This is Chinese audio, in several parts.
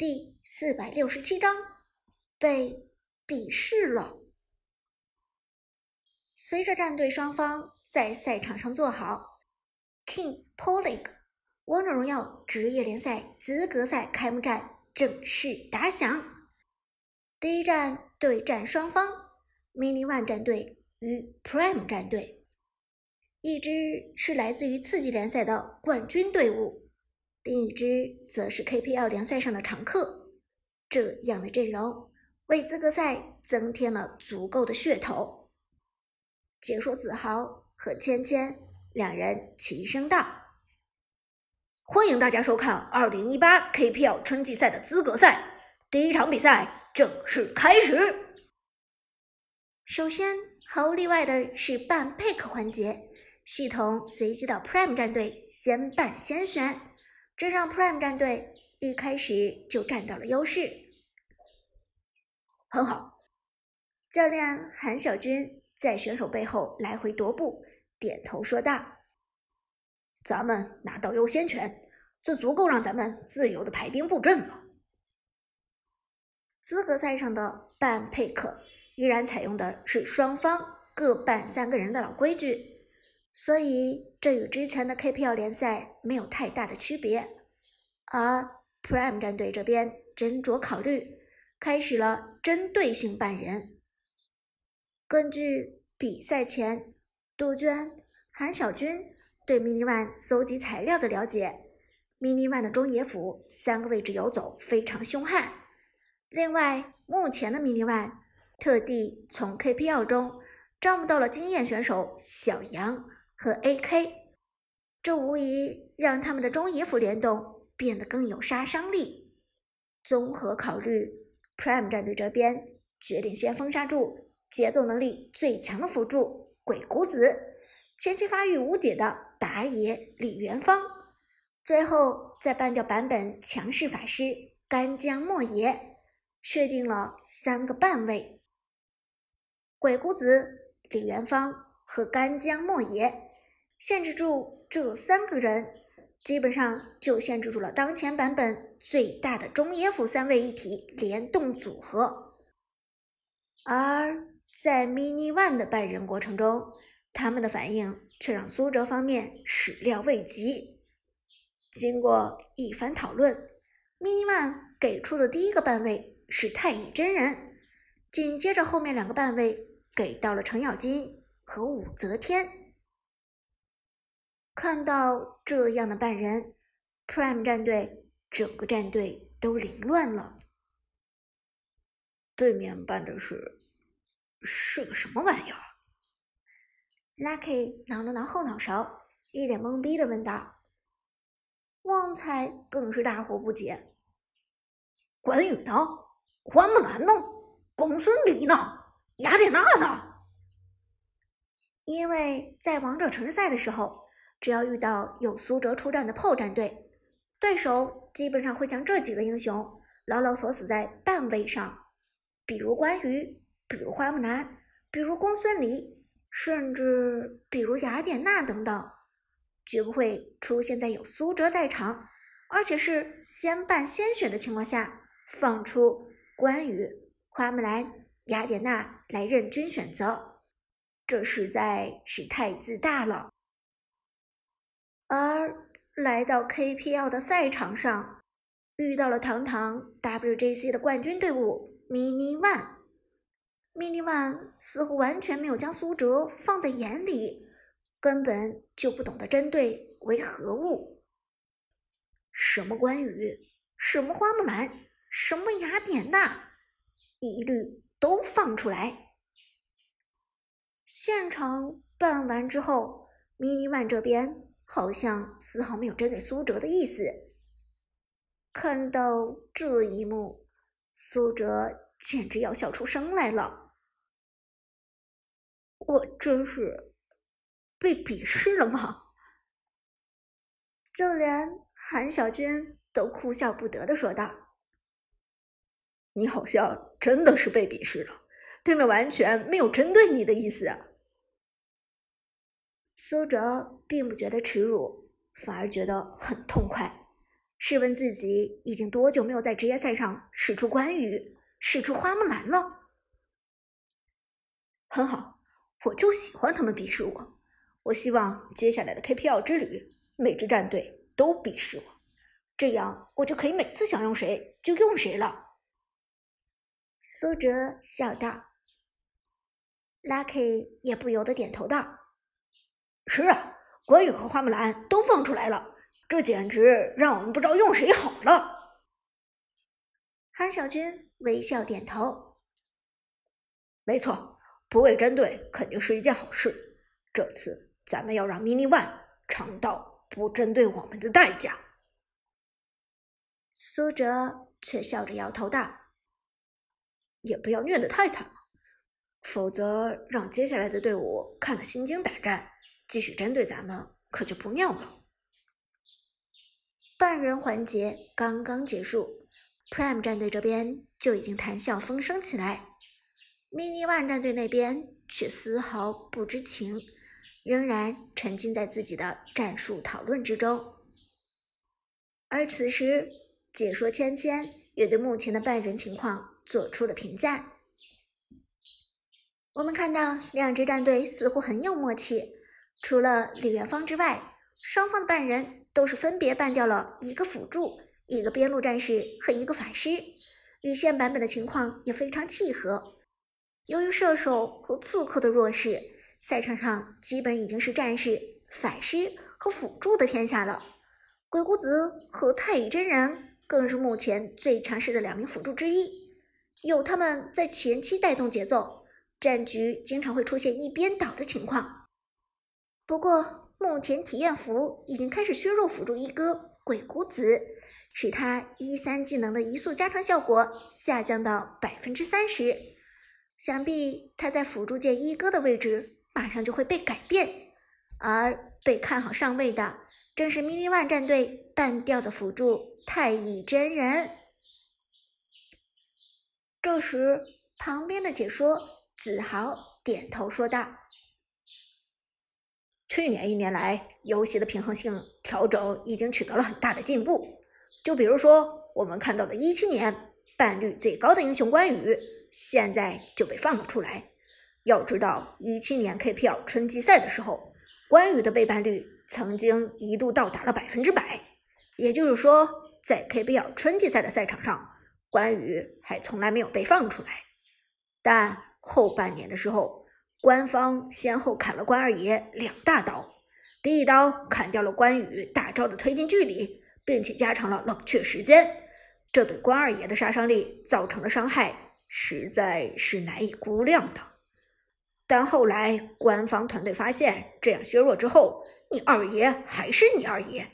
第四百六十七章被鄙视了。随着战队双方在赛场上坐好，King Polig，王者荣耀职业联赛资格赛开幕战正式打响。第一战对战双方，Mini One 战队与 Prime 战队，一支是来自于次级联赛的冠军队伍。另一支则是 KPL 联赛上的常客，这样的阵容为资格赛增添了足够的噱头。解说子豪和芊芊两人齐声道：“欢迎大家收看2018 KPL 春季赛的资格赛，第一场比赛正式开始。首先，毫无例外的是办 pick 环节，系统随机到 Prime 战队先办先选。”这让 Prime 战队一开始就占到了优势，很好。教练韩小军在选手背后来回踱步，点头说道：“咱们拿到优先权，这足够让咱们自由的排兵布阵了。”资格赛上的半配克依然采用的是双方各半三个人的老规矩。所以，这与之前的 KPL 联赛没有太大的区别。而 Prime 战队这边斟酌考虑，开始了针对性办人。根据比赛前杜鹃、韩小军对 Mini One 搜集材料的了解，Mini One 的中野辅三个位置游走非常凶悍。另外，目前的 Mini One 特地从 KPL 中招募到了经验选手小杨。和 AK，这无疑让他们的中野辅联动变得更有杀伤力。综合考虑，Prime 战队这边决定先封杀住节奏能力最强的辅助鬼谷子，前期发育无解的打野李元芳，最后再办掉版本强势法师干将莫邪，确定了三个半位：鬼谷子、李元芳和干将莫邪。限制住这三个人，基本上就限制住了当前版本最大的中野辅三位一体联动组合。而在 Mini One 的拜人过程中，他们的反应却让苏哲方面始料未及。经过一番讨论，Mini One 给出的第一个半位是太乙真人，紧接着后面两个半位给到了程咬金和武则天。看到这样的半人，Prime 战队整个战队都凌乱了。对面办的是是个什么玩意儿？Lucky 挠了挠后脑勺，一脸懵逼的问道。旺财更是大惑不解：“关羽呢？花木兰呢？公孙离呢？雅典娜呢？”因为在王者城市赛的时候。只要遇到有苏哲出战的炮战队，对手基本上会将这几个英雄牢牢锁死在半位上，比如关羽，比如花木兰，比如公孙离，甚至比如雅典娜等等，绝不会出现在有苏哲在场，而且是先办先选的情况下放出关羽、花木兰、雅典娜来任君选择，这实在是太自大了。而来到 KPL 的赛场上，遇到了堂堂 WJC 的冠军队伍 Mini One。Mini One 似乎完全没有将苏哲放在眼里，根本就不懂得针对为何物。什么关羽，什么花木兰，什么雅典娜，一律都放出来。现场办完之后，Mini One 这边。好像丝毫没有针对苏哲的意思。看到这一幕，苏哲简直要笑出声来了。我真是被鄙视了吗？就连韩小军都哭笑不得的说道：“你好像真的是被鄙视了，对面完全没有针对你的意思。”苏哲并不觉得耻辱，反而觉得很痛快。试问自己已经多久没有在职业赛上使出关羽、使出花木兰了？很好，我就喜欢他们鄙视我。我希望接下来的 KPL 之旅，每支战队都鄙视我，这样我就可以每次想用谁就用谁了。苏哲笑道。Lucky 也不由得点头道：“是啊，关羽和花木兰都放出来了，这简直让我们不知道用谁好了。”韩小军微笑点头：“没错，不为针对肯定是一件好事。这次咱们要让 Mini One 尝到不针对我们的代价。”苏哲却笑着摇头道：“也不要虐得太惨了。”否则，让接下来的队伍看了心惊胆战，继续针对咱们，可就不妙了。半人环节刚刚结束，Prime 战队这边就已经谈笑风生起来，Mini One 战队那边却丝毫不知情，仍然沉浸在自己的战术讨论之中。而此时，解说芊芊也对目前的半人情况做出了评价。我们看到两支战队似乎很有默契，除了李元芳之外，双方的半人都是分别办掉了一个辅助、一个边路战士和一个法师，与现版本的情况也非常契合。由于射手和刺客的弱势，赛场上基本已经是战士、法师和辅助的天下了。鬼谷子和太乙真人更是目前最强势的两名辅助之一，有他们在前期带动节奏。战局经常会出现一边倒的情况，不过目前体验服已经开始削弱辅助一哥鬼谷子，使他一三技能的移速加成效果下降到百分之三十，想必他在辅助界一哥的位置马上就会被改变，而被看好上位的正是 mini one 战队半吊的辅助太乙真人。这时，旁边的解说。子豪点头说道：“去年一年来，游戏的平衡性调整已经取得了很大的进步。就比如说，我们看到的一七年伴率最高的英雄关羽，现在就被放了出来。要知道，一七年 KPL 春季赛的时候，关羽的背叛率曾经一度到达了百分之百。也就是说，在 KPL 春季赛的赛场上，关羽还从来没有被放出来。但……”后半年的时候，官方先后砍了关二爷两大刀。第一刀砍掉了关羽大招的推进距离，并且加长了冷却时间，这对关二爷的杀伤力造成的伤害实在是难以估量的。但后来官方团队发现，这样削弱之后，你二爷还是你二爷，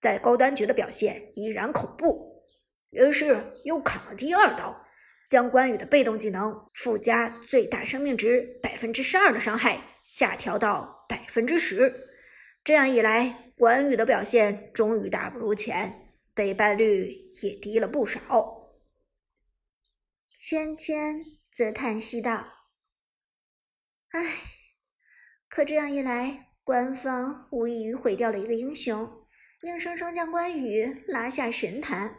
在高端局的表现依然恐怖，于是又砍了第二刀。将关羽的被动技能附加最大生命值百分之十二的伤害下调到百分之十，这样一来，关羽的表现终于大不如前，被败率也低了不少。芊芊则叹息道：“唉，可这样一来，官方无异于毁掉了一个英雄，硬生生将关羽拉下神坛。”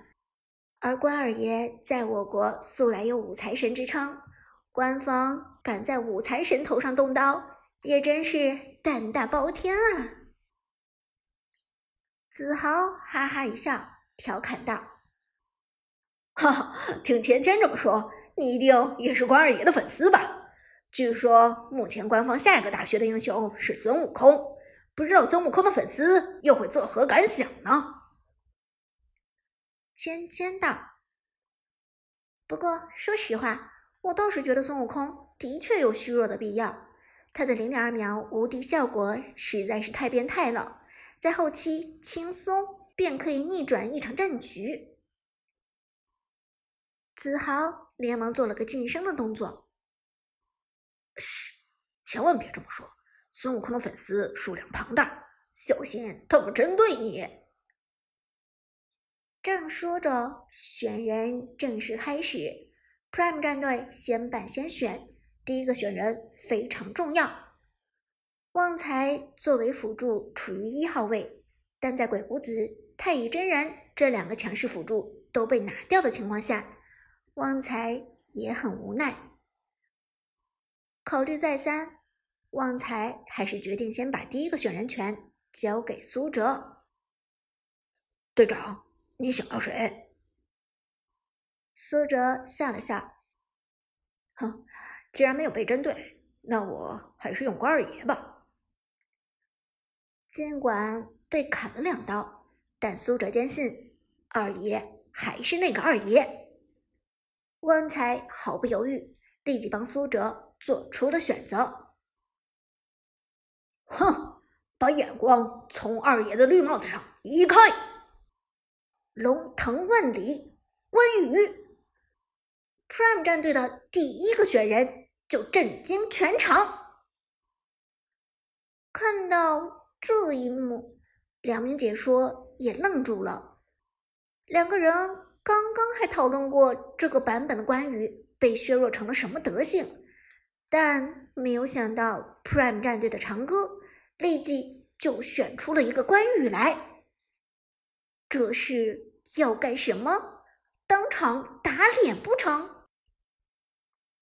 而关二爷在我国素来有五财神之称，官方敢在五财神头上动刀，也真是胆大包天啊！子豪哈哈一笑，调侃道：“哈哈，听芊芊这么说，你一定也是关二爷的粉丝吧？据说目前官方下一个大学的英雄是孙悟空，不知道孙悟空的粉丝又会作何感想呢？”芊芊道：“不过说实话，我倒是觉得孙悟空的确有虚弱的必要。他的零点二秒无敌效果实在是太变态了，在后期轻松便可以逆转一场战局。”子豪连忙做了个噤声的动作：“嘘，千万别这么说。孙悟空的粉丝数量庞大，小心他们针对你。”正说着，选人正式开始。Prime 战队先办先选，第一个选人非常重要。旺财作为辅助处于一号位，但在鬼谷子、太乙真人这两个强势辅助都被拿掉的情况下，旺财也很无奈。考虑再三，旺财还是决定先把第一个选人权交给苏哲。队长，你想要谁？苏哲笑了笑，哼，既然没有被针对，那我还是用关二爷吧。尽管被砍了两刀，但苏哲坚信二爷还是那个二爷。旺财毫不犹豫，立即帮苏哲做出了选择。哼，把眼光从二爷的绿帽子上移开！龙腾万里，关羽。Prime 战队的第一个选人就震惊全场。看到这一幕，两名解说也愣住了。两个人刚刚还讨论过这个版本的关羽被削弱成了什么德行，但没有想到 Prime 战队的长歌立即就选出了一个关羽来。这是要干什么？当场打脸不成？